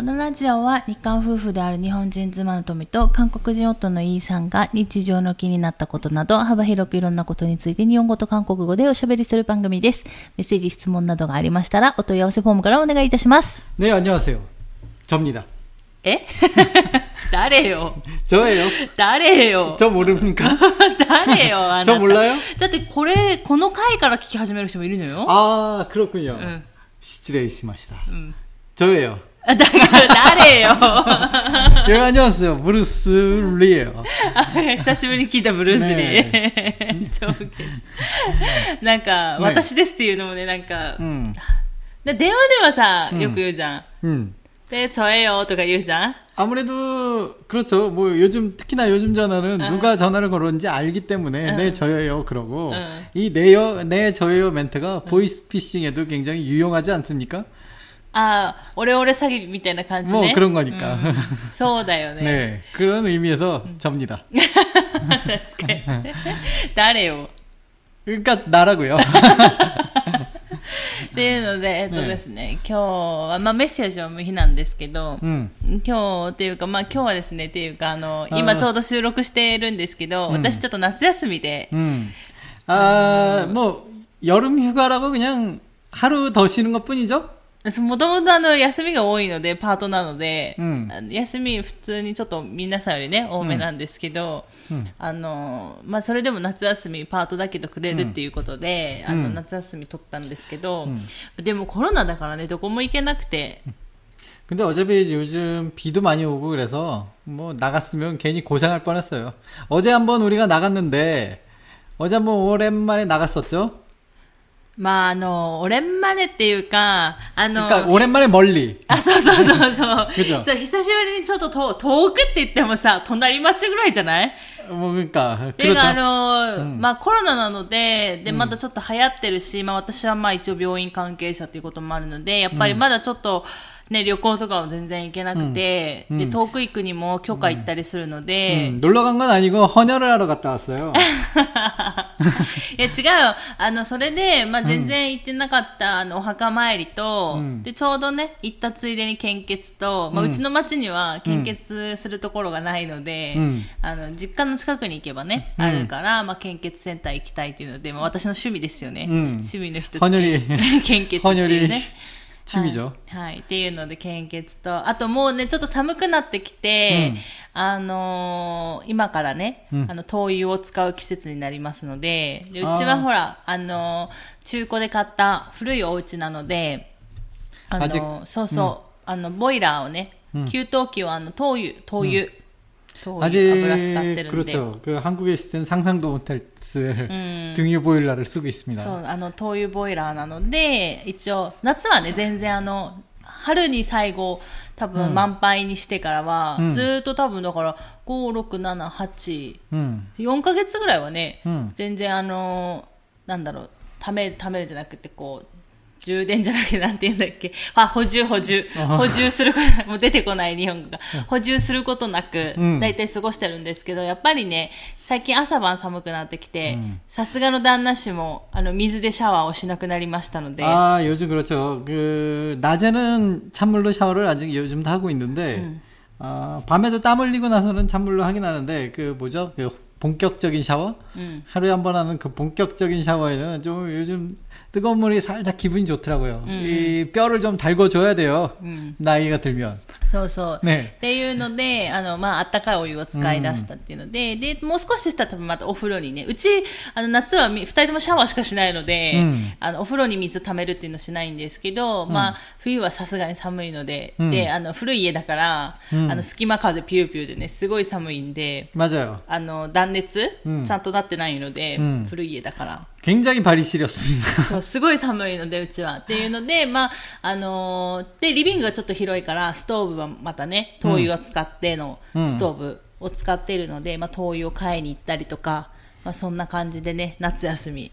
このラジオは日韓夫婦である日本人妻の富と韓国人夫のイーさんが日常の気になったことなど幅広くいろんなことについて日本語と韓国語でおしゃべりする番組です。メッセージ、質問などがありましたらお問い合わせフォームからお願いいたします。 네, 안녕하세요. 접니다. え誰よ 저예요. 誰よ 저 모릅니까? 誰よあなた 저 몰라요? だってこれ、この回から聞き始める人もいるのよ。 아, 그렇군요. 응.失礼しました. 응. 저예요. あだから誰よ 예, 안녕하세요. 브루스 리예요. 久しぶりに聞いたブルース・リー。超ウケるなんか、ね私ですっていうのもね、なんか、 음. で電話ではさ、よく言うじゃん。 음. で、저예요とか言うじゃん。 아무래도 그렇죠. 뭐 요즘 특히나 요즘 전화는 누가 전화를 걸었는지 알기 때문에 네 저예요 그러고 응. 이 네요 네 저예요 멘트가 보이스피싱에도 굉장히 유용하지 않습니까? 아 오래오래 사귀 미때나 간지 뭐 그런 거니 까. 음, 소다ね。 네. 그런 의미에서 접니 다. かに。 요. 그러니까 나라고 요. っていうので、えっとですね、今日は、まあメッセージは無比なんですけど、うん、今日っていうか、まあ今日はですね、っていうか、あの、今ちょうど収録しているんですけど、私ちょっと夏休みで、うん、ああ、もう、夜름휴がらば그냥春루더 쉬는に뿐이 죠? もともとあの、休みが多いので、パートなので、うんあの休み普通にちょっと皆さんよりね、多めなんですけど、うんあの、まあそれでも夏休みパートだけどくれるっていうことで、あの、うん夏休み取ったんですけど、でもコロナだからね、どこも行けなくて、 근데 어차피 이제 요즘 비도 많이 오고 그래서 뭐 나갔으면 괜히 고생할 뻔했어요. 어제 한번 우리가 나갔는데 어제 한번 오랜만에 나갔었죠? まああの、オレンマネっていうか、あの、 그러니까 오랜만에 멀리. あ、そうそうそうそう。くじょそう、久しぶりにちょっと遠遠くって言ってもさ、隣町ぐらいじゃない 뭐 그러니까 ていうか、あ 그렇죠. の、まあコロナなので、で、まだちょっと流行ってるし、まあ私はまあ一応病院関係者ということもあるので、やっぱりまだちょっと、ね、旅行とかも全然行けなくて、うんで、遠く行くにも許可行ったりするので、 음, 놀러 간 건 아니고 헌혈을 하러 갔다 왔어요. いや違うよ。あの、それで、まあ、全然行ってなかった、あの、お墓参りと、うんで、ちょうどね、行ったついでに献血と、まあ、ううんちの町には献血するところがないので、うんあの、実家の 近くに行けばね、あるから、まあ、献血センター行きたいっていうので、まあ、私の趣味ですよね。趣味の一つ。献血っていうね。はい、はい。っていうので、献血と、あともうね、ちょっと寒くなってきて、あの、今からね、あの、灯油を使う季節になりますので、うちはほら、あの、中古で買った古いお家なので、あの、そうそう、あの、ボイラーをね、給湯器はあの、灯油、灯油、 灯油、 아직 油使ってるんで、 그렇죠. 그 한국에 있을 땐 상상도 못할 쓸 음. 등유 보일러를 쓰고 있습니다. そう、あの、灯油ボイラーなので、一応、夏はね、全然あの、春に最後、多分満杯にしてからは、うんずーっと多分だから、5、6、7、8、 음. 4ヶ月ぐらいはね、うん全然あの、なんだろう、ためる、ためるじゃなくて、こう、 充電じゃなくて、なんて言うんだっけ。あ、補充、補充。補充すること、もう出てこない日本語が。補充することなくうん、だいたい過ごしてるんですけど、やっぱりね、最近朝晩寒くなってきてうん、さすがの旦那氏も、あの、水でシャワーをしなくなりましたので、 아, 요즘 그렇죠. 그, 낮에는 찬물로 샤워를 아직 요즘도 하고 있는데, 음. 아, 밤에도 땀 흘리고 나서는 찬물로 하긴 하는데, 그 뭐죠? 그 본격적인 샤워? うん。 하루에 한 번 하는 그 본격적인 샤워에는 좀 요즘 뜨거운 물이 살짝 기분이 좋더라고요. 음. 이 뼈를 좀 달궈줘야 돼요. うん。 나이가 들면. そうそう。 네. っていうので、あの、まあ、あったかいお湯を使い出したっていうので、で、もう少ししたら多分またお風呂にね、うち、あの、夏はみ二人ともシャワーしかしないので、うんあの、お風呂に水溜めるっていうのしないんですけど、まあ、冬はさすがに寒いので、うんで、あの、古い家だから、うんあの、隙間風ピューピューでね、すごい寒いんで、 맞아요. あの、断熱、うんちゃんとなってないので、うん古い家だから。 굉장히 발이 시렸습니다. そう、すごい寒いので、うちは。っていうので、まあ、あのーで、リビングがちょっと広いから、ストーブはまたね、灯油を使ってのうんストーブを使っているので、まあ、灯油を買いに行ったりとか、まあ、そんな感じでね、夏休み。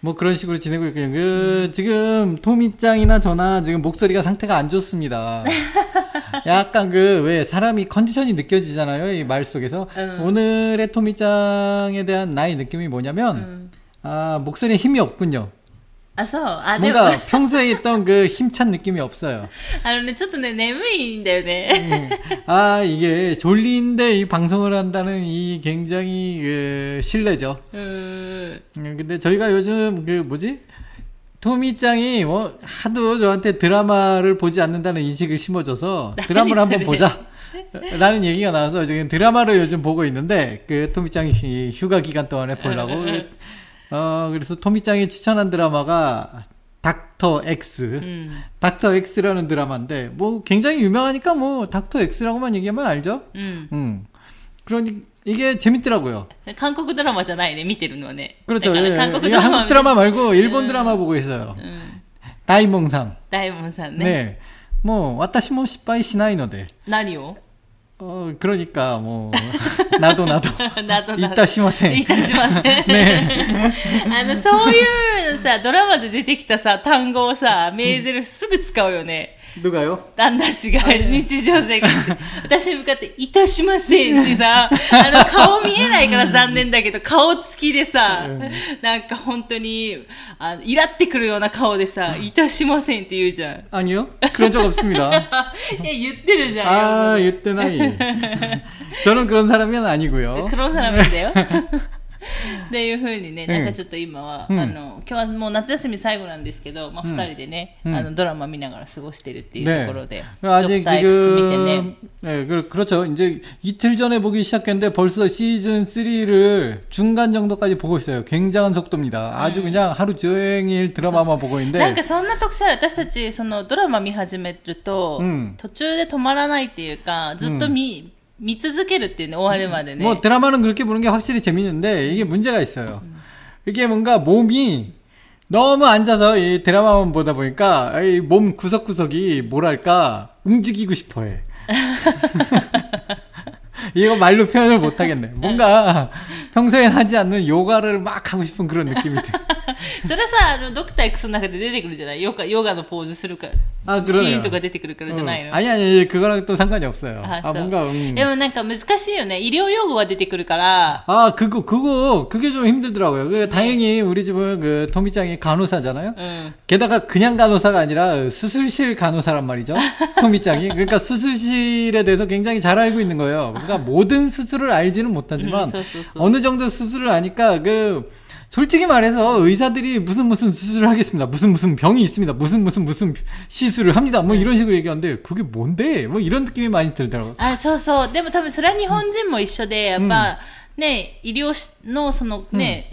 뭐 그런 식으로 지내고 있고요. 그 지금 토미짱이나 저나 지금 목소리가 상태가 안 좋습니다. 약간 그 왜 사람이 컨디션이 느껴지잖아요. 이 말 속에서 음. 오늘의 토미짱에 대한 나의 느낌이 뭐냐면 음. 아, 목소리에 힘이 없군요. 아서 아, 네. 뭔가 네. 평소에 있던 그 힘찬 느낌이 없어요. 아, 근데 조금 내무인데요, 네. 음. 아, 이게 졸리인데 이 방송을 한다는 이 굉장히 그 실례죠. 음. 음... 근데 저희가 요즘 그 뭐지? 토미짱이 뭐 하도 저한테 드라마를 보지 않는다는 인식을 심어줘서 드라마를 한번 보자. 라는 얘기가 나와서 지금 드라마를 요즘 보고 있는데 그 토미짱이 휴가 기간 동안에 보려고 음, 어 그래서 토미짱이 추천한 드라마가 닥터 X うん。 닥터 X라는 드라마인데 뭐 굉장히 유명하니까 뭐 닥터 X라고만 얘기하면 알죠? うん。 음 그러니 이게 재밌더라고요. 韓国ドラマじゃないね、見てるのはね。 그렇죠. だ 예, から韓国 예, ドラマ 한국 드라마 말고 일본 음. 드라마 보고 있어요. うん。 다이몽상. 大門さんね。 네. 뭐, 私も失敗しないので.何を 어, 그러니까 뭐, 나도 나도. などなどいたしませんいたしません。ねあの、そういうさ、ドラマで出てきたさ、単語をさ、メーゼルすぐ使うよね。 누가요? 旦那氏が日常生活で。私に向かって、いたしませんってさ、あの、顔見えないから残念だけど、顔つきでさ、なんか本当に、あイラってくるような顔でさ、いたしませんって言うじゃん。 아니요. 그런 적 없습니다. いや、言ってるじゃん。 아, 이때 나이. 저는 그런 사람이 아니고요. 黒サラミだよ。 っていうふうにね、なんかちょっと今は、うんあの、今日はもう夏休み最後なんですけど、まあ、二人でね、うんあの、ドラマ見ながら過ごしてるっていうところで、 아직 ドクター X 見てね 지금, 네, 그- 그렇죠. 이제 이틀 전에 보기 시작했는데 벌써 시즌 3를 중간 정도까지 보고 있어요. 굉장한 속도입니다. 아주 그냥 하루 종일 드라마만 보고 なん 있는데. かそんな特性ある私たち、そのドラマ見始めると、うん途中で止まらないっていうか、ずっと見、 見続けるっていうね、終わるまでね。 뭐 드라마는 그렇게 보는 게 확실히 재밌는데 이게 문제가 있어요. 이게 뭔가 몸이 너무 앉아서 이 드라마만 보다 보니까 이 몸 구석구석이 뭐랄까 움직이고 싶어해. 이거 말로 표현을 못 하겠네. 뭔가 평소엔 하지 않는 요가를 막 하고 싶은 그런 느낌이 들. それさ、あの、ドクター X の中で出てくるじゃないヨガ、ヨガのポーズするから。 아 シ 그러네요. ーンとか出てくるからじゃないの、 응. 아니 아니 그거랑 또 상관이 없어요. 아, 아, 저- 뭔가 음. でもなんか難しいよね。医療用語が出てくるから、 아 그거 그거 그게 좀 힘들더라고요. 그 다행히 우리 집은 그 토미짱이 간호사잖아요. うん。 게다가 그냥 간호사가 아니라 수술실 간호사란 말이죠. 토미짱이. 그러니까 수술실에 대해서 굉장히 잘 알고 있는 거예요. 그러니까 모든 수술을 알지는 못하지만 음, 써, 써, 써. 어느 정도 수술을 아니까 그 솔직히 말해서 의사들이 무슨 무슨 수술을 하겠습니다. 무슨 무슨 병이 있습니다. 무슨 무슨 무슨 시술을 합니다. 뭐 이런 식으로 얘기하는데 그게 뭔데? 뭐 이런 느낌이 많이 들더라고요. あ、そうそう。でも多分それは日本人も一緒で、やっぱ、ね、医療のそのね、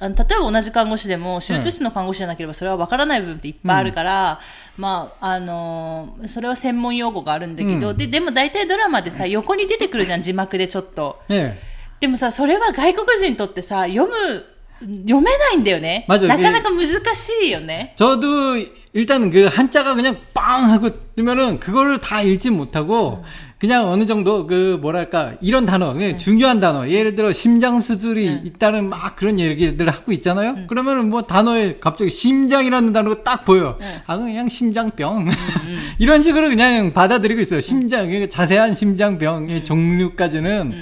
あの例えば同じ看護師でも、手術室の看護師じゃなければそれは分からない部分っていっぱいあるから、まあ、あのーそれは専門用語があるんだけど、うんで、でも大体ドラマでさ、横に出てくるじゃん、字幕でちょっと。 예. でもさ、それは外国人にとってさ、読む、読めないんだよね。 맞아요 なかなか難しいよね。 저도 일단 그 한자가 그냥 빵 하고 뜨면은 그거를 다 읽지 못하고 그냥 어느 정도 그 뭐랄까 이런 단어 그냥 중요한 단어 예를 들어 심장 수술이 있다는 막 그런 얘기들을 하고 있잖아요. 그러면은 뭐 단어에 갑자기 심장이라는 단어가 딱 보여. 아 그냥 심장병. 이런 식으로 그냥 받아들이고 있어요. 심장 그러니까 자세한 심장병의 종류까지는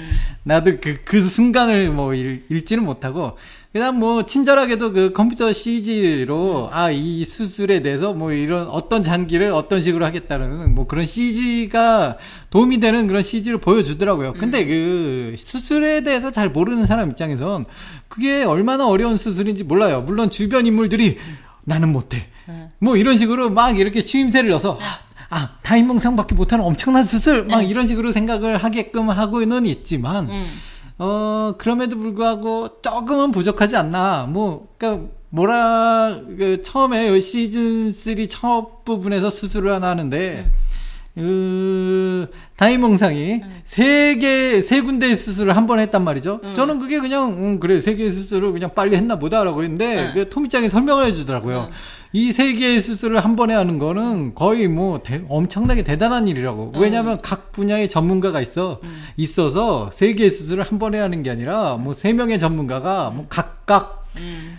나도 그그 순간을 뭐 읽, 읽지는 못하고 그냥 뭐 친절하게도 그 컴퓨터 CG로 아 이 수술에 대해서 뭐 이런 어떤 장기를 어떤 식으로 하겠다는 뭐 그런 CG가 도움이 되는 그런 CG를 보여주더라고요. 근데 그 수술에 대해서 잘 모르는 사람 입장에선 그게 얼마나 어려운 수술인지 몰라요. 물론 주변 인물들이 나는 못해. 뭐 이런 식으로 막 이렇게 추임새를 넣어서 아, 타인몽상밖에 못하는 엄청난 수술 막 이런 식으로 생각을 하게끔 하고는 있지만 うん。 어, 그럼에도 불구하고 조금은 부족하지 않나. 뭐, 그니까, 뭐라, 그, 처음에 요 시즌 3 첫 부분에서 수술을 하나 하는데, 그, 다이몽상이 세 개, 세 군데의 수술을 한 번 했단 말이죠. 저는 그게 그냥, 음, 그래, 세 개의 수술을 그냥 빨리 했나 보다라고 했는데, 응. 그 토미짱이 설명을 해주더라고요. 이 세 개의 수술을 한 번에 하는 거는 거의 뭐 대- 엄청나게 대단한 일이라고. 왜냐하면 각 분야의 전문가가 있어 있어서 세 개의 수술을 한 번에 하는 게 아니라 뭐 세 명의 전문가가 뭐 각각 うん。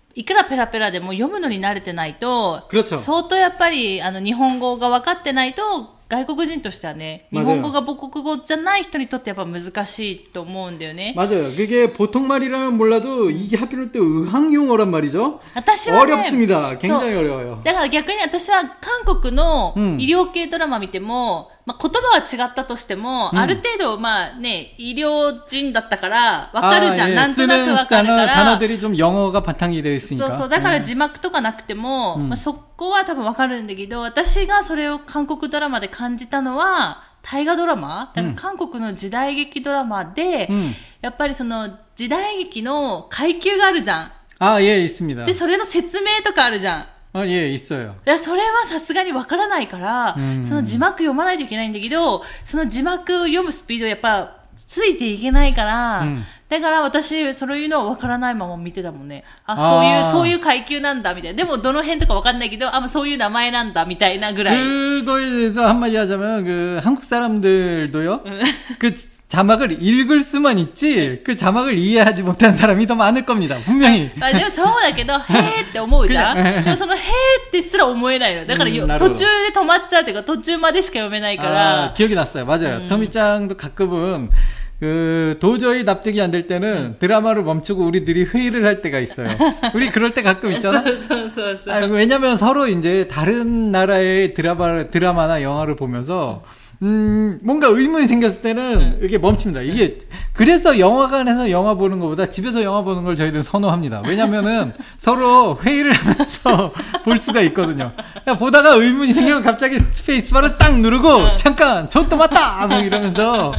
いくらペラペラでも読むのに慣れてないと、 그렇죠. 相当やっぱり、あの、日本語が分かってないと、外国人としてはね、日 맞아요 本語が母国語じゃない人にとってやっぱ難しいと思うんだよね。 맞아요. 그게 보통 말이라면 몰라도 이게 하필 또 의학 용어란 말이죠. 私はね、 어렵습니다. 굉장히 어려워요. だから逆に私は韓国のうん医療系ドラマ見ても、 まあ、言葉は違ったとしても、うんある程度、まあね、医療人だったから、わかるじゃん。 예, なんとなく 쓰는 わかるか 단어, ら。 단어들이 좀 영어가 바탕이 되어 そ 있으니까. うそう。だから 음. 字幕とかなくても、うんまあ、そこは多分わかるんだけど、私がそれを韓国ドラマで感じたのは、大河ドラマだから韓国の時代劇ドラマで、 음. やっぱりその時代劇の階級があるじゃん。 아, 예, 있습니다. で、それの説明とかあるじゃん。 아, 예, 있어요. いや、それはさすがにわからないから、うんその字幕読まないといけないんだけど、その字幕を読むスピードやっぱついていけないから、うんだから私、そういうのはわからないまま見てたもんね。あ、あーそういう、そういう階級なんだ、みたいな。でも、どの辺とかわかんないけど、あ、まあそういう名前なんだ、みたいなぐらい。 그거에 대해서 한마디 하자면 그 한국 사람들도요. 그 자막을 읽을 수만 있지 그 자막을 이해하지 못하는 사람이 더 많을 겁니다. 분명히. あでもそうだけど、へーって思うじゃん。うんでもそのへーってすら思えないの。だからよ、うんなるほど途中で止まっちゃうというか、途中までしか読めないか 아, ら。 기억이 났어요. 맞아요. 터미짱도 가끔은 그 도저히 납득이 안 될 때는 드라마를 멈추고 우리들이 회의를 할 때가 있어요. 우리 그럴 때 가끔 そ 있잖아. うそうそうそう。 아, 왜냐면 서로 이제 다른 나라의 드라마, 드라마나 영화를 보면서 음, 뭔가 의문이 생겼을 때는 이렇게 멈춥니다. 이게, 그래서 영화관에서 영화 보는 것보다 집에서 영화 보는 걸 저희는 선호합니다. 왜냐면은 서로 회의를 하면서 볼 수가 있거든요. 보다가 의문이 생기면 갑자기 스페이스바를 딱 누르고, 잠깐, 저또 맞다! 뭐 이러면서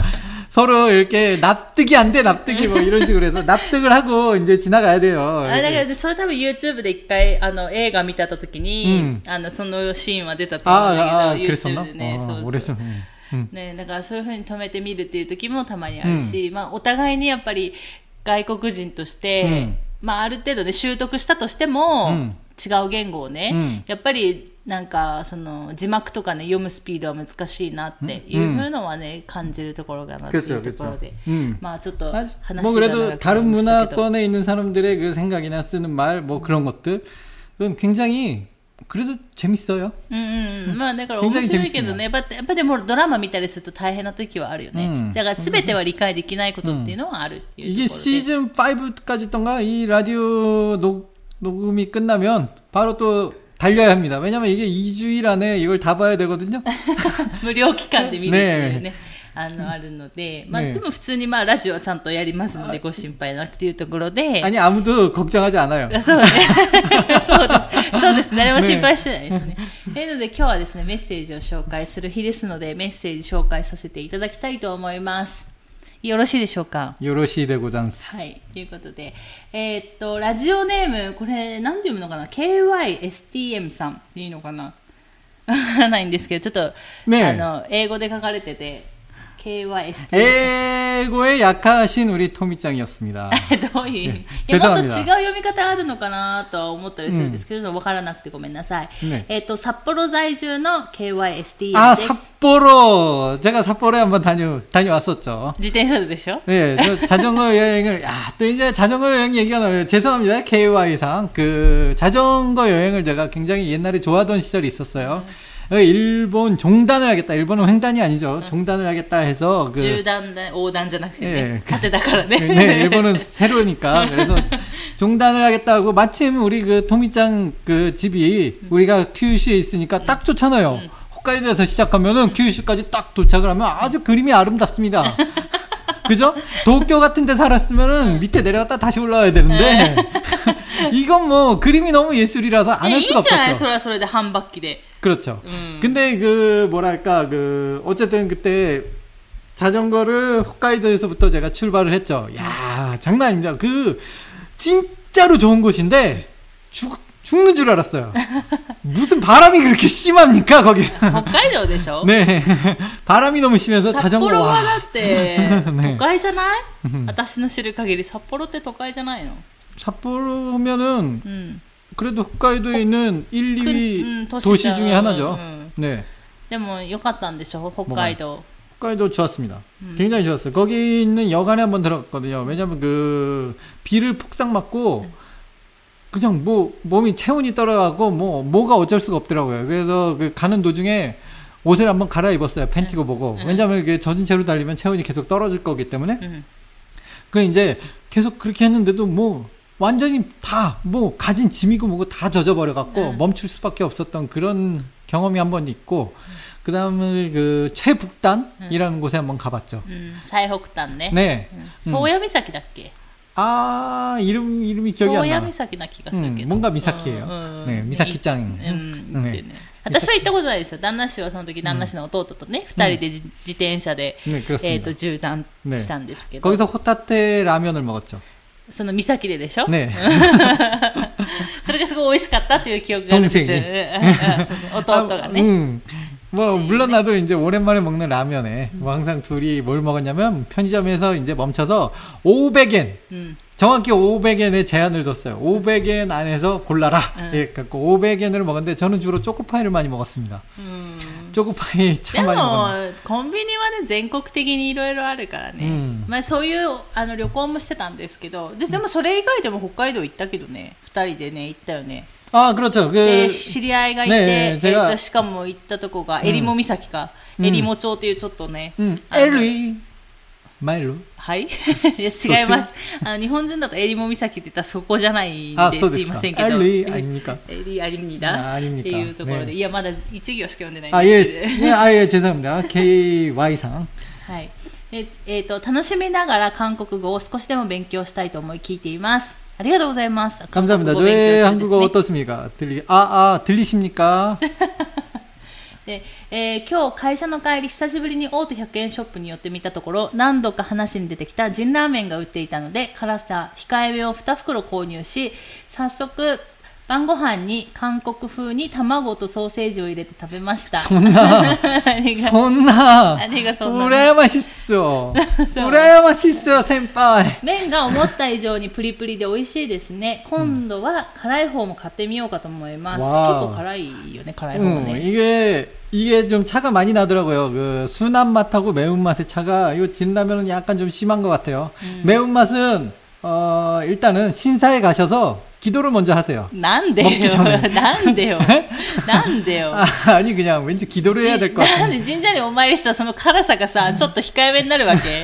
서로 이렇게 납득이 안 돼, 납득이 뭐 이런 식으로 해서 납득을 하고 이제 지나가야 돼요. あだからそれ多分 YouTube で一回あの映画見た時に、うんあのそのシーンは出たと思うんだけど 아, 아, 그랬었나? YouTube でね、 아, そうそう 오래전. 음. 음. ねだからそういうふうに止めてみるっていう時もたまにあるし、まあお互いにやっぱり外国人として、まあある程度で習得したとしても、うん 違う言語をね、うんやっぱりなんかその字幕とかね読むスピードは難しいなっていうふうのはね、感じるところかなっていう 그렇죠, ところ 그렇죠. で、 음. まあちょっと 아, 話 뭐 が 그래도 長くな 다른 りましたけど 문화권에 있는 사람들의 그 생각이나 쓰는 말 뭐 그런 것들 그건 굉장히 그래도 재밌어요. うんうんうん。まあだから面白いけどね、やっぱやっぱでもドラマ見たりすると大変な時はあるよね。うんだから全ては理解できないことっていうのはあるっていう 이게 ところで。 시즌 5까지던가 이 라디오 녹, 녹음이 끝나면 바로 또 달려야 합니다. 왜냐면 이게 2주일 안에 이걸 다 봐야 되거든요. 無料期間で見るっていうね。ねあの、あるので、まあ、ねでも普通にまあ、ラジオはちゃんとやりますので、ご心配なくっていうところで、 아니 아무도 걱정하지 않아요. あそうね。そうです。そうです。誰も心配してないですね。というので、今日はですね、メッセージを紹介する日ですので、メッセージ紹介させていただきたいと思います。 よろしいでしょうか？よろしいでござんす。はい。ということで、えー、っと、ラジオネーム、これ、なんて読むのかな ?KYSTM さんいいのかな？わからないんですけど、ちょっと、ね、あの、英語で書かれてて、KYSTM。えー 에고에 약하신 우리 토미짱이었습니다. どういう意味、ねいやもっと違う 죄송합니다 読み方あるのかなとは思ったりするんですけど、わからなくてごめんなさい。ねえーっと、札幌在住の KYSTM 아 です。 삿포로 제가 삿포로에 한번 다녀 다녀왔었죠. 自転車ででしょ 네, 저 자전거 여행을 야, 또 이제 자전거 여행 얘기가 나와요. 죄송합니다. KY상 그 자전거 여행을 제가 굉장히 옛날에 좋아하던 시절이 있었어요. 어, 어, 일본 종단을 하겠다. 일본은 횡단이 아니죠. 종단을 하겠다 해서 그 주단단 오단잖아. 예, 가대다가라네. 그 네, 네, 일본은 새로니까 그래서 종단을 하겠다고 마침 우리 그 토미짱 그 집이 우리가 큐슈에 있으니까 딱 좋잖아요. 홋카이도에서 시작하면은 큐슈까지 딱 도착을 하면 아주 그림이 아름답습니다. 그죠? 도쿄 같은 데 살았으면은 밑에 내려갔다 다시 올라와야 되는데 이건 뭐 그림이 너무 예술이라서 안 いや 할 いいん 수가 じゃない 없었죠. それはそれで半バッキで。 그렇죠. 음. 근데 그 뭐랄까 그 어쨌든 그때 자전거를 홋카이도에서부터 제가 출발을 했죠. 야 장난 아닙니다. 그 진짜로 좋은 곳인데 죽 죽는 줄 알았어요. 무슨 바람이 그렇게 심합니까 거기는? 北海道でしょ 네 바람이 너무 심해서 札 자전거 幌はだ 와 ってね都会じゃない、私の知る限り札幌って都会じゃないの 삿포로면은 うん。 그래도 홋카이도에 있는 1, 2위 음, 도시죠. 도시 중에 하나죠. 음. 네. でも良かったんでしょ北海道 홋카이도 좋았습니다. 굉장히 좋았어요. 거기 있는 여관에 한번 들어갔거든요. 왜냐면 그 비를 폭삭 맞고 그냥 뭐 몸이 체온이 떨어가고 뭐 뭐가 어쩔 수가 없더라고요. 그래서 그 가는 도중에 옷을 한번 갈아입었어요. 팬티고 뭐고. 왜냐면 이게 젖은 채로 달리면 체온이 계속 떨어질 거기 때문에. うん 그래 이제 계속 그렇게 했는데도 뭐 완전히 다 뭐 가진 짐이고 뭐고 다 젖어버려 갖고 네. 멈출 수밖에 없었던 그런 경험이 한 번 있고 그 다음에 그 최북단이라는 곳에 한번 가봤죠. うん最北端ね 네. うん宗谷岬だっけ 아 이름 이름이 기억이 宗 안 谷 나. 岬な気がする 음, けど 뭔가 미사키예요. うんうん 네, 미사키짱. うん、ねってね私は行ったことないですよ旦那氏はその時旦那氏の弟とね、二人でじ自転車で、 네 えー、 그렇습니다. と縦断したんですけど、 거기서 호타테 라면을 먹었죠. その岬ででしょ、 네. それがすごい美味しかったっていう記憶があるんですよ同性うんうんその弟が 아, ね、 음. 뭐 물론 나도 이제 오랜만에 먹는 라면에 뭐 항상 둘이 뭘 먹었냐면 편의점에서 이제 멈춰서 500엔 うん、 정확히 500엔의 제한을 뒀어요. 500엔 안에서 골라라. 음. 예, 갖고 500엔을 먹었는데 저는 주로 초코파이를 많이 먹었습니다. う ん、 초코파이 で 참 많이 먹었는데. もコンビニはね全国的にいろいろあるからね、うんまあ、そういうあの旅行もしてたんですけどででもそれ以外でも北海道行ったけどね二人でね行ったよね 아, 그렇죠. 그 で知り合いがいて、ねええ제가 ーとしかも行ったとこがえりも岬か、うんえりも町っていうちょっとね、 음, あ の 엘리 마일로. はいいや違いますあの日本人だとえりも岬って言ったらそこじゃないん 아, ですい 소데스까. ませんけど 엘리 아닙니까? エリアリミダあアリミニカっていうところで、ねいやまだ一行しか読んでないん 아, で 예. すけど 예, 아, 예, 죄송합니다. KY상. はいええーと楽しみながら韓国語を少しでも勉強したいと思い聞いていますありがとうございます 감사합니다. 韓国語勉 저의 強中です 한국어 ね 어떻습니까? 들리, 아, 아, 들리십니까? で、えー今日会社の帰り久しぶりに大手100円ショップに寄ってみたところ何度か話に出てきたジンラーメンが売っていたので辛さ控えめを2袋購入し早速晩ご飯に韓国風に卵とソーセージを入れて食べました 손나, 何が 손나. 何がそんなの 우라야 맛있어. 우라야 맛있어, 센파이. 麺が思った以上にプリプリで美味しいですね今度は辛い方も買ってみようかと思います、わあ結構辛いよね辛い方が 음, ね、 이게 이게 좀 차가 많이 나더라고요. 그 순한 맛하고 매운 맛의 차가 요 진라면은 약간 좀 심한 것 같아요. 매운 맛은 어 일단은 신사에 가셔서 기도를 먼저 하세요. なんでよ 먹기전에 なんでよなんでよ 아, 아니 그냥 왠지 기도를 해야 될 것 じなん 같은데. で神社にお参りしたらその辛さがさちょっと控えめになるわけ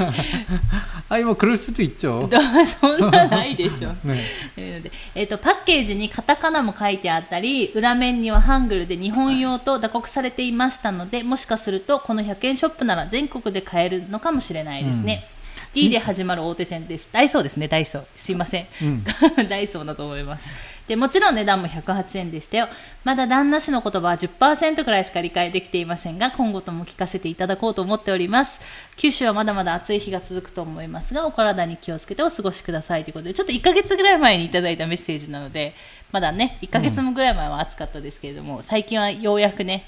아니 뭐 그럴 수도 있죠. どうそんなないでしょ 네. というのでえー、とパッケージにカタカナも書いてあったり裏面にはハングルで日本用と打刻されていましたのでもしかするとこの100円ショップなら全国で買えるのかもしれないですね、 D で始まる大手チェーンです。ダイソーですね。ダイソー。すいません、うん。ダイソーだと思います。でもちろん値段も108円でしたよ。まだ旦那氏の言葉は10%くらいしか理解できていませんが今後とも聞かせていただこうと思っております。九州はまだまだ暑い日が続くと思いますがお体に気をつけてお過ごしください。ということでちょっと1ヶ月ぐらい前にいただいたメッセージなのでまだね1ヶ月もぐらい前は暑かったですけれども、最近はようやくね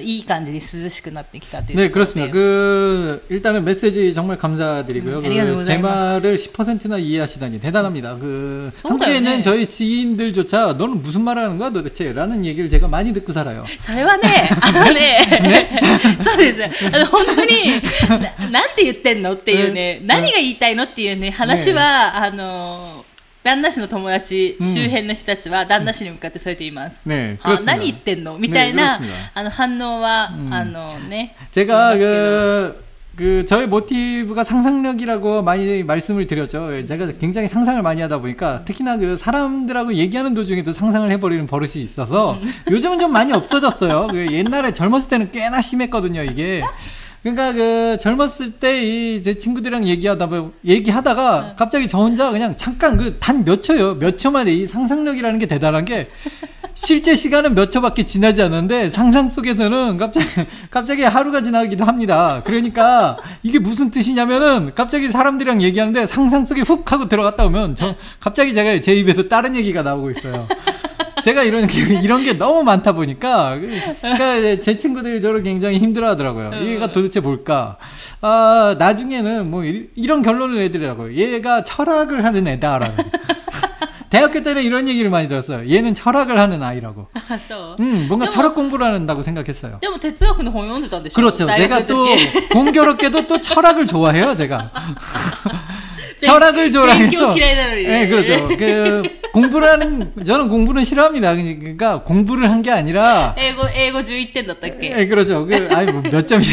いい感じに涼しくなってきたという 네 ところで 그렇습니다. 그 일단은 메시지 정말 감사드리고요. 음, 그 아리가또 제 고자이마스. 말을 10%나 이해하시다니 대단합니다. 그 그런가요? 한국에 있는 네. 저희 지인들조차 너는 무슨 말하는 거야 도대체라는 얘기를 제가 많이 듣고 살아요. それはね、あのね、そうです。あの、本当に、ななんて言ってんのっていうね、うん何が言いたいのっていうね、話は、あの、 旦那氏の友達、うん周辺の人たちは旦那氏に向かってそうやって言います。 네 あ 그렇습니다. 何言ってんのみたいな、 네, 그렇습니다. あの反応は、うんあのね、 제가 言いますけど 그, 그 저의 모티브가 상상력이라고 많이 말씀을 드렸죠. 제가 굉장히 상상을 많이 하다 보니까 특히나 그 사람들하고 얘기하는 도중에도 상상을 해버리는 버릇이 있어서 요즘은 좀 많이 없어졌어요. 그 옛날에 젊었을 때는 꽤나 심했거든요. 이게. 그러니까 그 젊었을 때 이 제 친구들이랑 얘기하다 보 얘기하다가 갑자기 저 혼자 그냥 잠깐 그 단 몇 초요 몇 초 만에 이 상상력이라는 게 대단한 게 실제 시간은 몇 초밖에 지나지 않는데 상상 속에서는 갑자기 갑자기 하루가 지나기도 합니다. 그러니까 이게 무슨 뜻이냐면은 갑자기 사람들이랑 얘기하는데 상상 속에 훅 하고 들어갔다 오면 저 갑자기 제가 제 입에서 다른 얘기가 나오고 있어요. 제가 이런 게, 이런 게 너무 많다 보니까 그러니까 제 친구들이 저를 굉장히 힘들어하더라고요. 얘가 도대체 뭘까? 아 나중에는 뭐 이런 결론을 내더라고요. 얘가 철학을 하는 애다라는. 대학교 때는 이런 얘기를 많이 들었어요. 얘는 철학을 하는 아이라고. 아, 음, 뭔가 철학 공부를 한다고 생각했어요. 근데 대학교는 공연을 그렇죠. 제가 또 공교롭게도 또 철학을 좋아해요, 제가. 철학을 좋아해서. 예, 네, 그렇죠. 그 공부라는 저는 공부는 싫어합니다. 그러니까 공부를 한 게 아니라 에고 에고 주의땐 어떻게? 예, 그렇죠. 그 아니 뭐 몇 점이냐.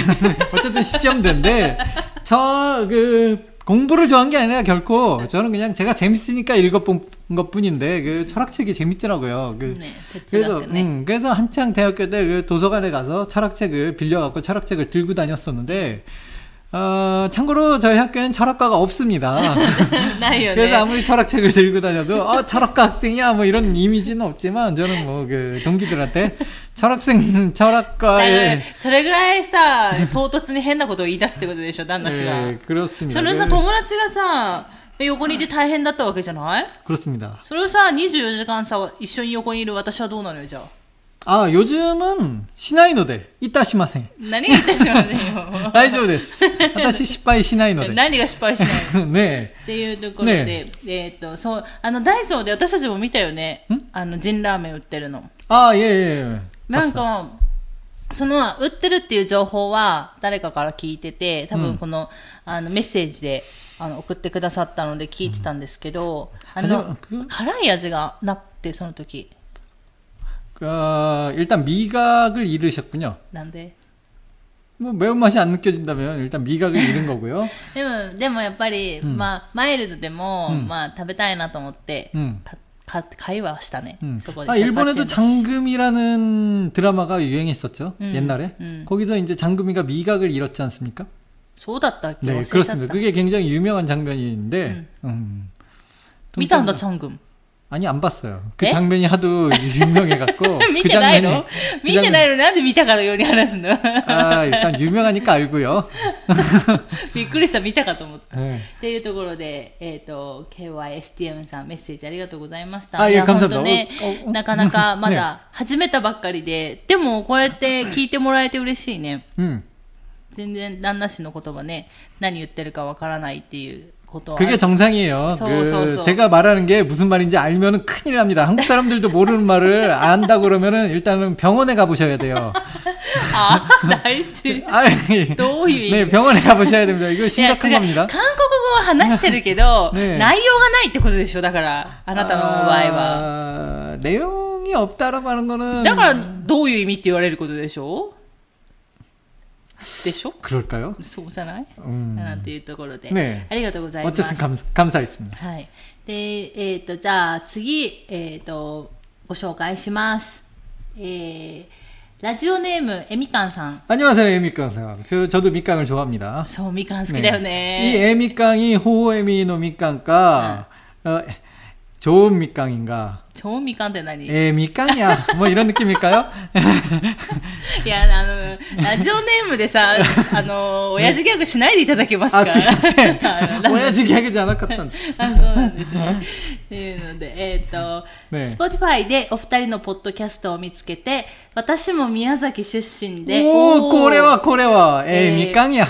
어쨌든 10점대인데 저 그 공부를 좋아한 게 아니라 결코 저는 그냥 제가 재밌으니까 읽어본 것뿐인데 그 철학책이 재밌더라고요. 그 네, 그래서 네. 음, 그래서 한창 대학교 때 그 도서관에 가서 철학책을 그 빌려 갖고 철학책을 들고 다녔었는데 어, 참고로 저희 학교에는 철학과가 없습니다. ないよ 그래서 ね 아무리 철학책을 들고 다녀도 어 철학과 학생이야 뭐 이런 이미지는 없지만 저는 뭐 그 동기들한테 철학생 だから 철학과에 それぐらいさ唐突に変なことを言い出すってことでしょ旦那氏が、 예, 그렇습니다. それさ 그- 友達がさ横にいて大変だったわけじゃない 그렇습니다. それをさ24時間さ一緒に横にいる私はどうなのよじゃあ ああ、余十分しないので、いたしません。何がいたしませんよ。大丈夫です。私失敗しないので。何が失敗しない ね。っていうところで、ね、えっ、ー、と、そう、あの、ダイソーで私たちも見たよね。あの、ジンラーメン売ってるの。ああ、いえいえ。なんか、その、売ってるっていう情報は、誰かから聞いてて、多分この、うん、あの、メッセージで、あの、送ってくださったので聞いてたんですけど、うん、あの、辛い味がなくて、その時。 어, 일단 미각을 잃으셨군요. なんで 뭐 매운맛이 안 느껴진다면 일단 미각을 잃은 거고요. でも、でもやっぱり、まあ、マイルドでも、うんまあ、食べたいなと思って、 음. かか会話したね。 음. そこで。 아, 일본에도 108円だし 장금이라는 드라마가 유행했었죠. 음, 옛날에. 음. 거기서 이제 장금이가 미각을 잃었지 않습니까? そうだったっけ忘 네, れちゃった 그렇습니다. 그게 굉장히 유명한 장면인데, 음. 見たんだ、 좀- チャン君。 아니, 안 봤어요. 그 에? 장면이 하도 유명해갖고. 見 그 てないの 장면이- 見てないのになんで見たかのように話すの 아, 일단 유명하니까 알고요. びっくりした、見たかと思った。 네. っていうところで、えっ、と、KYSTM さんメッセージありがとうございました。あいえいや、本 감사합니다 当ねおお、なかなかまねだ始めたばっかりで、でもこうやって聞いてもらえて嬉しいね。 음. 全然旦那氏の言葉ね、何言ってるかわからないっていう ことは。 그게 정상이에요. 소, 그 소, 소. 제가 말하는 게 무슨 말인지 알면은 큰일 납니다. 한국 사람들도 모르는 말을 안다 그러면은 일단은 병원에 가보셔야 돼요. あ、大事。 아, どういう意味 네, 병원에 가보셔야 됩니다. 이거 いや 심각한 違う 겁니다. 韓国語は話してるけど、ねえ内容がないってことでしょだから、あなたの場合は。 아, 내용이 없다라고 하는 거는 だから、どういう意味って言われることでしょ でしょ 그럴까요? そうじゃない、 음. なんていうところで。ねありがとうございます。 어쨌든 감, 감사했습니다. はい。で、えっ、と、じゃあ次、えっ、と、ご紹介します。えー、ラジオネーム、えみかんさん。 안녕하세요, 에미깡상. 그, 저도 밑강을 좋아합니다. そう、みかん好きだよ 이 ね。 에미깡이 호에미노 밑강가, 어, 좋은 밑강인가? 超みかんって何？えー、みかんや。もういろんな君かよ？いや、あの、ラジオネームでさ、あの、親父ギャグしないでいただけますか、ね、あ、すいません。親父ギャグじゃなかったんです。あ、そうなんですね。いうので、えっ、ー、と、ね、Spotify でお二人のポッドキャストを見つけて、私も宮崎出身で。おおこれは、これは、えー、えー、みかんや。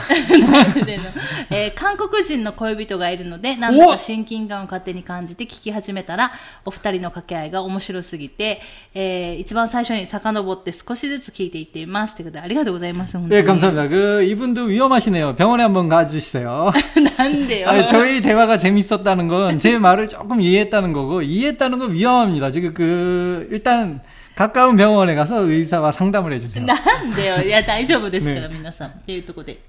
えー、韓国人の恋人がいるので、なんだか親近感を勝手に感じて聞き始めたら、お二人の掛け合いが面白すぎて、えー一番最初に遡って少しずつ聞いていっています。ということで、ありがとうございます。本当 예, に 감사합니다. 그, 이분도 위험하시네요. 병원에 한번 가주세요. なんでよ。 아니, 저희 대화가 재밌었다는 건 제 말을 조금 이해했다는 거고, 이해했다는 건 위험합니다. 지금 그, 일단, 가까운 병원에 가서 의사와 상담을 해주세요. なんでよ。いや、大丈夫ですから、ね皆さん。っていうところで。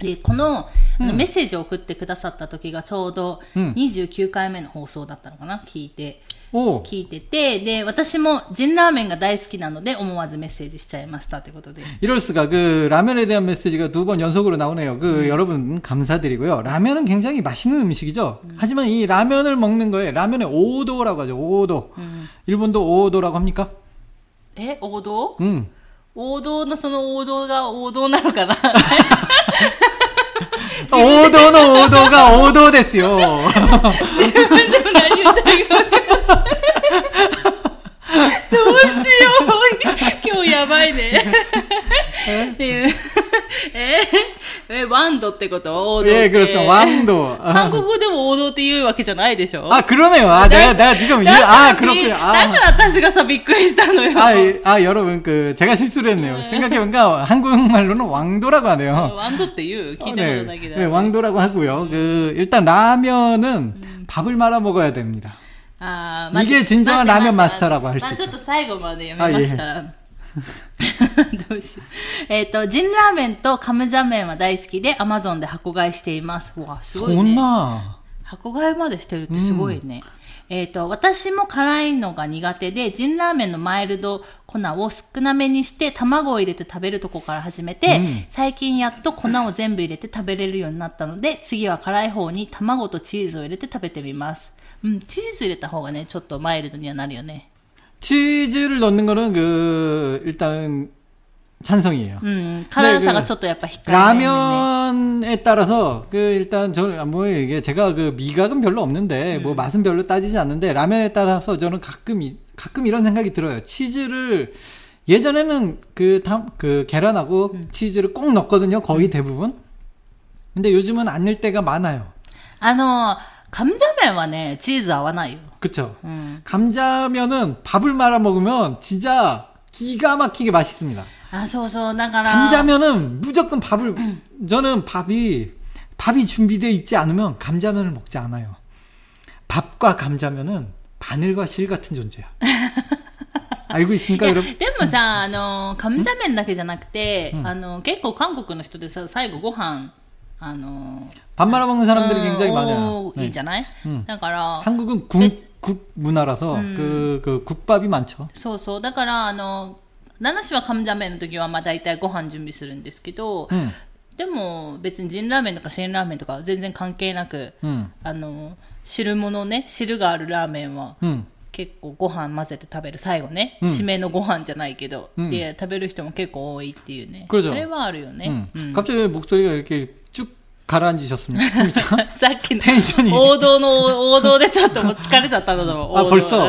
でこのあのメッセージを送ってくださった時がちょうどうん29回目の放送だったのかな、聞いて。 오, 聞いてて、で、私もジンラーメンが大好きなので思わずメッセージしちゃいましたということで。 이럴 수가. 그, 라면에 대한 메시지가 두 번 연속으로 나오네요. 그, 여러분, 감사드리고요. 라면은 굉장히 맛있는 음식이죠. 하지만 이 라면을 먹는 거에, 라면의 오도라고 하죠. 오도. 일본도 오도라고 합니까? え、王道 음. 王道のその王道が王道なのかな 오도는 오도가 오도 됐어요. 自分でも何言ったらいいか分かんない どうしよう今日やばいね。っていう。え え、ワンドってこと王道っ 예, て。 그렇습니다. 왕도. 韓国語でも王道って言うわけじゃないでしょ 아, 그러네요. 아, 내가, 내가 지금, 이, だから 아, び 그렇군요. だ 아. から私がさ、びっくりしたのよ。 아, 이- 아, 여러분, 그, 제가 실수를 했네요. 생각해보니까 한국말로는 왕도라고 하네요. ワンドって言う聞い 어, たこと 네, ないけど。 네, 왕도라고 하고요. 그, 일단 라면은 밥을 말아 먹어야 됩니다. あー 이게 진정한 待って 라면 待って 마스터라고 할 수 まあちょっ 있죠. と最後まで読みますから。どうしよう。えっ、と、ジンラーメンとカムジャ麺は大好きで、アマゾンで箱買いしています。うわ、すごいね。 존나. 箱買いまでしてるってすごいね。 えっ、と、私も辛いのが苦手で、ジンラーメンのマイルド粉を少なめにして、卵を入れて食べるとこから始めて、うん最近やっと粉を全部入れて食べれるようになったので、次は辛い方に卵とチーズを入れて食べてみます。うん、チーズ入れた方がね、ちょっとマイルドにはなるよね。 치즈를 넣는 거는 그, 일단, 찬성이에요. うん、辛さがちょっとやっぱ控えめ、ね。 라면에 따라서 그 일단 저는 뭐 이게 제가 그 미각은 별로 없는데 뭐 맛은 별로 따지지 않는데 라면에 따라서 저는 가끔 이, 가끔 이런 생각이 들어요. 치즈를 예전에는 그, 담, 그 계란하고 치즈를 꼭 넣거든요. 거의 대부분. 근데 요즘은 안 넣을 때가 많아요. あの、カムジャ麺はね、チーズ合わないよ。 그쵸? うん。 감자면은 밥을 말아 먹으면 진짜 기가 막히게 맛있습니다. あ、そうそう、だから。 감자면은 무조건 밥을 저는 밥이 밥이 준비되어 있지 않으면 감자면을 먹지 않아요. 밥과 감자면은 바늘과 실 같은 존재야. 알고 い 있습니까, や 여러분? でもさ、あの、カムジャ麺だけじゃなくて、あの、結構韓国の人でさ、最後ご飯、あの、 밥 말아 먹는 사람들이 うん 굉장히 많아요. 多いじゃない、うんだから、 한국은 국, 국 문화라서 그, 그 국밥이 많죠. そうそう。だから、あ の、ナナシはカムジャ麺の時は、まあ大体ご飯準備するんですけど、 음, でも別にジンラーメンとかシェンラーメンとか全然関係なく、 음, あの、汁物ね、汁があるラーメンは、 음. 結構ご飯混ぜて食べる最後ね、うん締めのご飯じゃないけど、うんで食べる人も結構多いっていうね 그러죠 それはあるよね、 음. うん 갑자기 왜 목소리가 이렇게 쭉 가라앉으셨습니까? 진짜? さっきのテンションに王道の王道でちょっともう疲れちゃったんだと思う 아 王道 벌써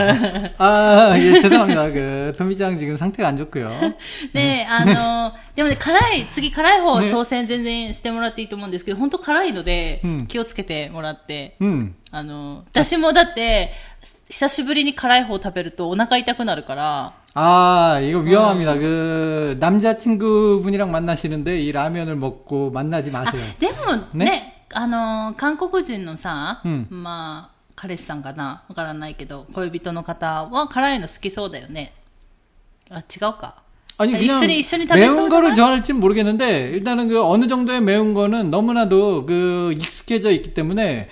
아 예 죄송합니다 그 토미짱 지금 상태가 안 좋고요 で、あの、でもね、辛い、次辛い方ね挑戦全然してもらっていいと思うんですけど、本当辛いのでうん気をつけてもらって、 음 あの、私もだって、久しぶりに辛い方食べるとお腹痛くなるから、 아, 이거 위험합니다. 그, 남자친구분이랑 만나시는데 이 라면을 먹고 만나지 あ 마세요. でもねねあの韓国人のさ、うんまあ彼氏さんかなわからないけど恋人の方は辛いの好きそうだよねあ違うか 아니, 그냥 이슈니, 이슈니 다 매운 뺏어오잖아? 거를 좋아할진 모르겠는데, 일단은 그 어느 정도의 매운 거는 너무나도 그 익숙해져 있기 때문에,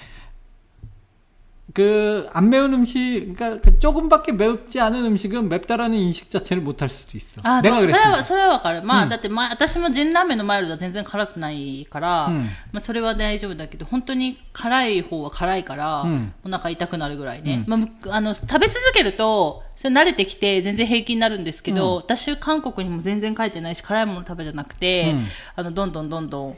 그, 안 매운 음식, 그러니까 그 조금밖에 맵지 않은 음식은 맵다라는 인식 자체를 못 할 수도 있어. あ 내가 それは 그랬습니다. それはわかるまあ、うんだって、まあ、私もジンラーメンのマイルドは全然辛くないから、うんまあ、それは大丈夫だけど本当に辛い方は辛いから、うんお腹痛くなるぐらいね、うまあむ、あの食べ続けるとそれ慣れてきて全然平気になるんですけど、私韓国にも全然帰ってないし辛いもの食べてなくて、うんあのどんどんどんどん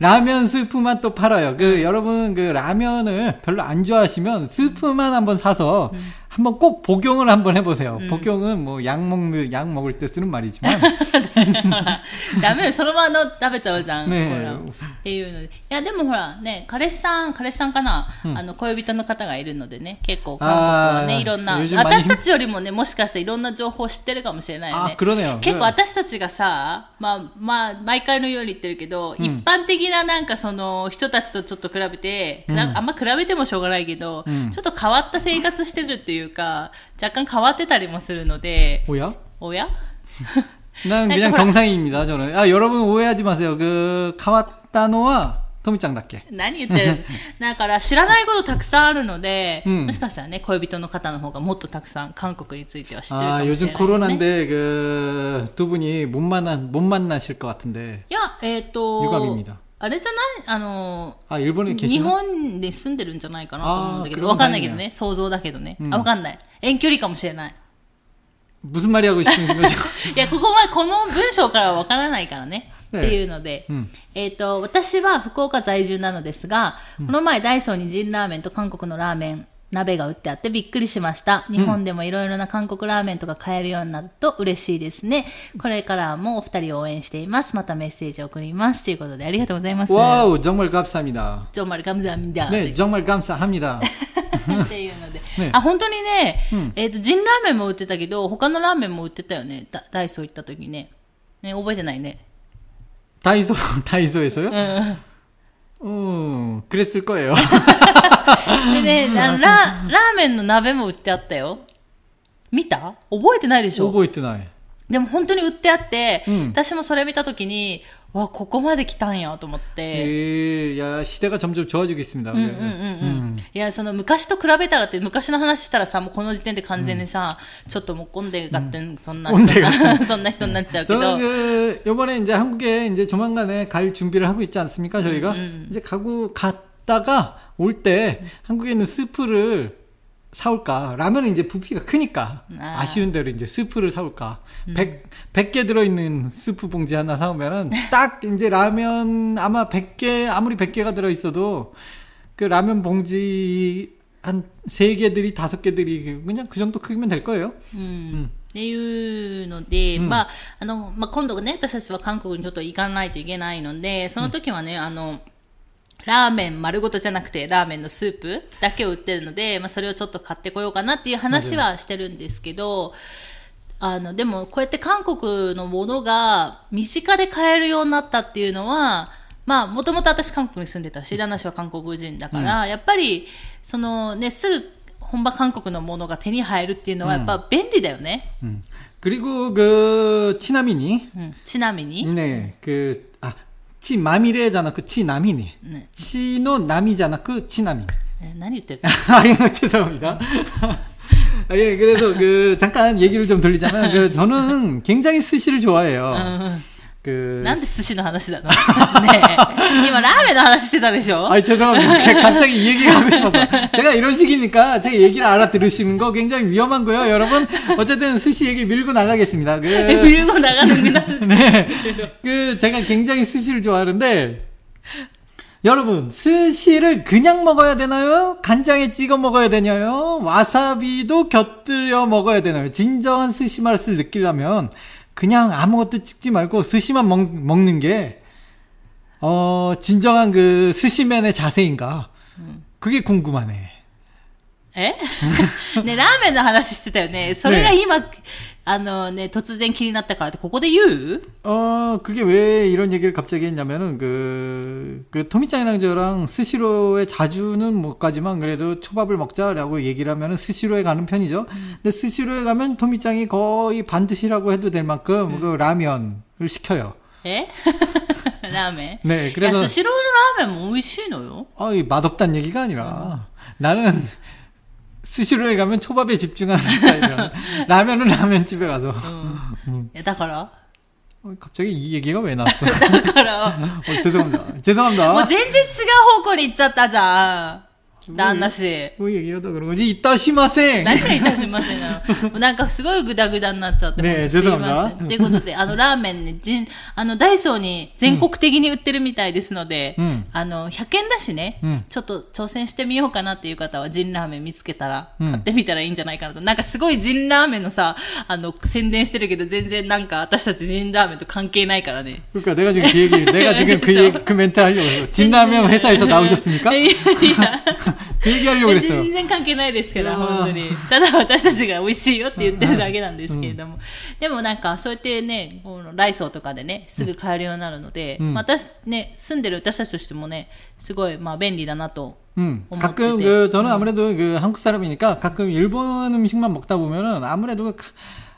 라면 스프만 또 팔아요. 그 여러분 그 라면을 별로 안 좋아하시면 스프만 한번 사서 한번 꼭 복용을 한번 해보세요. 복용은 뭐 약 먹는 약 먹을 때 쓰는 말이지만 ダメよ、そのままの食べちゃうじゃん。ねえほらっていうので。いや、でもほら、ね、彼氏さん、彼氏さんかな、あの、恋人の方がいるのでね、結構韓国はね、あーいろんな、요즘많이 私たちよりもね、もしかしていろんな情報を知ってるかもしれないよ 아 ね。 그러네요. 結構私たちがさ、まあ、まあ、毎回のように言ってるけど、うん一般的ななんかその人たちとちょっと比べて、比べうんあんま比べてもしょうがないけど、うんちょっと変わった生活してるっていう か、若干変わってたりもするので、 뭐야? おや 나는 아니, 그냥 그럼- 정상입니다. 저는. 아 여러분 오해하지 마세요. 그 카와타노와 토미짱답게. 何言ってるだから知らないことたくさんあるので、うんもしかしたらね恋人の方の方がもっとたくさん韓国については知ってるか 아 もしれない、ね、 요즘 코로나인데 그 두 분이 못 만나 못 만나실 것 같은데 いやえっ、と 유감입니다. あれじゃないあの、 아 일본에 日 계시나? 本で住んでるんじゃないかなと思うんだけど、あーわかんないけどね。想像だけどね。あ、わかんない。遠距離かもしれない。 무슨 말이 하고 싶은 거죠? いや、ここは、この文章からはわからないからね。ええっていうので、うんえっ、と、私は福岡在住なのですが、この前ダイソーにジンラーメンと韓国のラーメン、 鍋が売ってあってびっくりしました。日本でもいろいろな韓国ラーメンとか買えるようになると嬉しいですね。これからもお二人を応援しています。またメッセージを送ります。ということでありがとうございます。 와우 정말 감사합니다. ちょまり감사합니다。 네 정말 감사합니다. っていうので。ねあ、本当にね、うんえっ、と、ジンラーメンも売ってたけど、他のラーメンも売ってたよね。ダダイソー行った時ね。ね、覚えてないね。 다이소 다이소에서요? うん。 음 그랬을 거예요. でね、あのラ、ラーメンの鍋も売ってあったよ。見た覚えてないでしょ 오고 있더나이. でも本当に売ってあって、うん私もそれ見た時に、わ、ここまで来たんやと思って。 예, 야 시대가 점점 좋아지고 있습니다. うんうんうんうん。いや、その昔と比べたらって、昔の話したらさ、もうこの時点で完全にさ、ちょっともうコンデがってん、そんな、 꼰대같 そんな人になっちゃうけ 저는 ど。 그 요번에 이제 한국에 이제 조만간에 갈 준비를 하고 있지 않습니까? 저희가 음. 이제 가고 갔다가 올 때 한국에 있는 스프를 사올까? 라면은 이제 부피가 크니까 아. 아. 쉬운 대로 이제 스프를 사올까? 100, 100개 들어있는 스프 봉지 하나 사오면은 딱 이제 라면 아마 100개, 아무리 100개가 들어있어도 그 라면 봉지 한 3개들이 5개들이 그냥 그 정도 크기면 될 거예요. うんっていうので、うんまあ、あの、まあ、今度ね、私たちは韓国にちょっと行かないといけないので、その時はね、あの、 ラーメン丸ごとじゃなくて、ラーメンのスープだけを売ってるので、まあ、それをちょっと買ってこようかなっていう話はしてるんですけど、あの、でも、こうやって韓国のものが身近で買えるようになったっていうのは、まあ、もともと私韓国に住んでたし、旦那氏は韓国人だから、やっぱり、そのね、すぐ本場韓国のものが手に入るっていうのはやっぱ便利だよね。 음. 그리고 그 치나미니 うん、ちなみに、 네, 그, 아, 치마미레잖아, 그 치나미니. ね 치노 남이잖아, 그 치나미. え何言ってる 아, 이거 죄송합니다. 아, 예, 그래서 그, 잠깐 얘기를 좀 돌리자면, 그, 저는 굉장히 스시를 좋아해요. うん、 그, なんで寿司の話なのねえ今ラーメンの話してたでしょ 아, 죄송합니다. 갑자기 이 얘기가 하고 싶어서. 제가 이런 식이니까 제 얘기를 알아들으시는 거 굉장히 위험한 거예요, 여러분. 어쨌든 스시 얘기 밀고 나가겠습니다. 그, ビルゴ長野くなる 네. 그, 제가 굉장히 스시를 좋아하는데, 여러분, 스시를 그냥 먹어야 되나요? 간장에 찍어 먹어야 되나요? 와사비도 곁들여 먹어야 되나요? 진정한 스시 맛을 느끼려면, 그냥 아무것도 찍지 말고 스시만 먹, 먹는 게, 어, 진정한 그 스시맨의 자세인가? 그게 궁금하네. えねラーメンの話してたよね。それが今、 あのね、突然気になったからってここで言う 어, 그게 왜 이런 얘기를 갑자기 했냐면은 그, 그 토미짱이랑 저랑 스시로에 자주는 못 가지만 그래도 초밥을 먹자라고 얘기를 하면은 스시로에 가는 편이죠. 음. 근데 스시로에 가면 토미짱이 거의 반드시라고 해도 될 만큼 음. 그 라면을 시켜요. 에? 라멘. 네, 그래서. 야, 스시로는 라면 뭐, 오이시노요? 아, 맛없단 얘기가 아니라. 어. 나는 스시로에 가면 초밥에 집중하는 스타일이면 라면은 라면집에 가서. 응. 음. 야, 나 걸어. 어, 갑자기 이 얘기가 왜 나왔어? 나 걸어. 어, 죄송합니다. 죄송합니다. 뭐 젠지치가 호건 있었다자. 旦那氏。 뭐 얘기하다 그런 거지. 이따 시마생! 何がいたしませんなのもうなんかすごいグダグダになっちゃって。ねえ本当すいませんジェゾンがということで、あの、ラーメンね、じんあの、ダイソーに全国的に売ってるみたいですので、うんあの、100円だしね、うんちょっと挑戦してみようかなっていう方は、ジンラーメン見つけたら、うん買ってみたらいいんじゃないかなと。なんかすごいジンラーメンのさ、あの、宣伝してるけど、全然なんか私たちジンラーメンと関係ないからね。 그러니까 내가 지금 그 얘기, 내가 지금 그, 그쵸. 얘기, 그 멘트 하려고 했어. 진라면 회사에서 나오셨습니까? いやいや 그 얘기 하려고 그랬어요. 全然関係ないですから、いやー本当に。ただ私たちが美味しいよって言ってるだけなんですけれども。でもなんか、そうやってね、このライソーとかでね、すぐ買えるようになるので、うんまあ私ね、住んでる私たちとしてもね、すごい、まあ便利だなと。 음, 어머, 가끔 그때. 그 저는 아무래도 그 한국 사람이니까 가끔 일본 음식만 먹다 보면은 아무래도 가-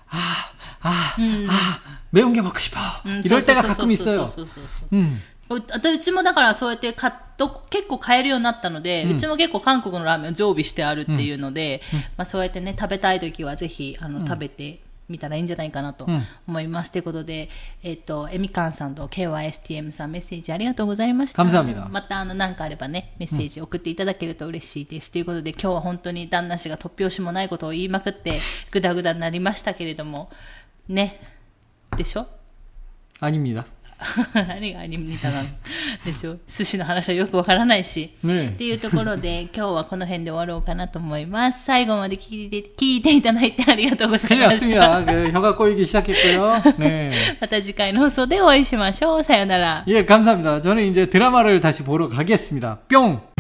아, 아, 아, 매운 게 먹고 싶어. うん 이럴 そうそう 때가 そう 가끔 そう 있어요. そうそうそう 음. うちもだからそうやって買っと結構買えるようになったので、うん、ちも結構韓国のラーメンを常備してあるっていうので、うん、まあ、そうやってね食べたい時はぜひあの、うん、食べてみたらいいんじゃないかなと思います。と、うん、いうことで、えっ、ー、と、えみかんさんと KYSTM さんメッセージありがとうございました。また、あの、かあればね、メッセージ送っていただけると嬉しいです。と、うん、いうことで、今日は本当に旦那氏が突拍子もないことを言いまくって、ぐだぐだになりましたけれども、ね、でしょ？アニメだ。何がアニメたなのでしょ寿司の話はよくわからないし。っ 네. ていうところで、今日はこの辺で終わろうかなと思います。最後まで聞いて、聞いていただいてありがとうござい 큰일 ました。 났습니다. 그 혀가 꼬이기 시작했고요. 네. また次回の放送でお会いしましょう。さよなら。 예, 감사합니다. 저는 이제 드라마를 다시 보러 가겠습니다. 뿅!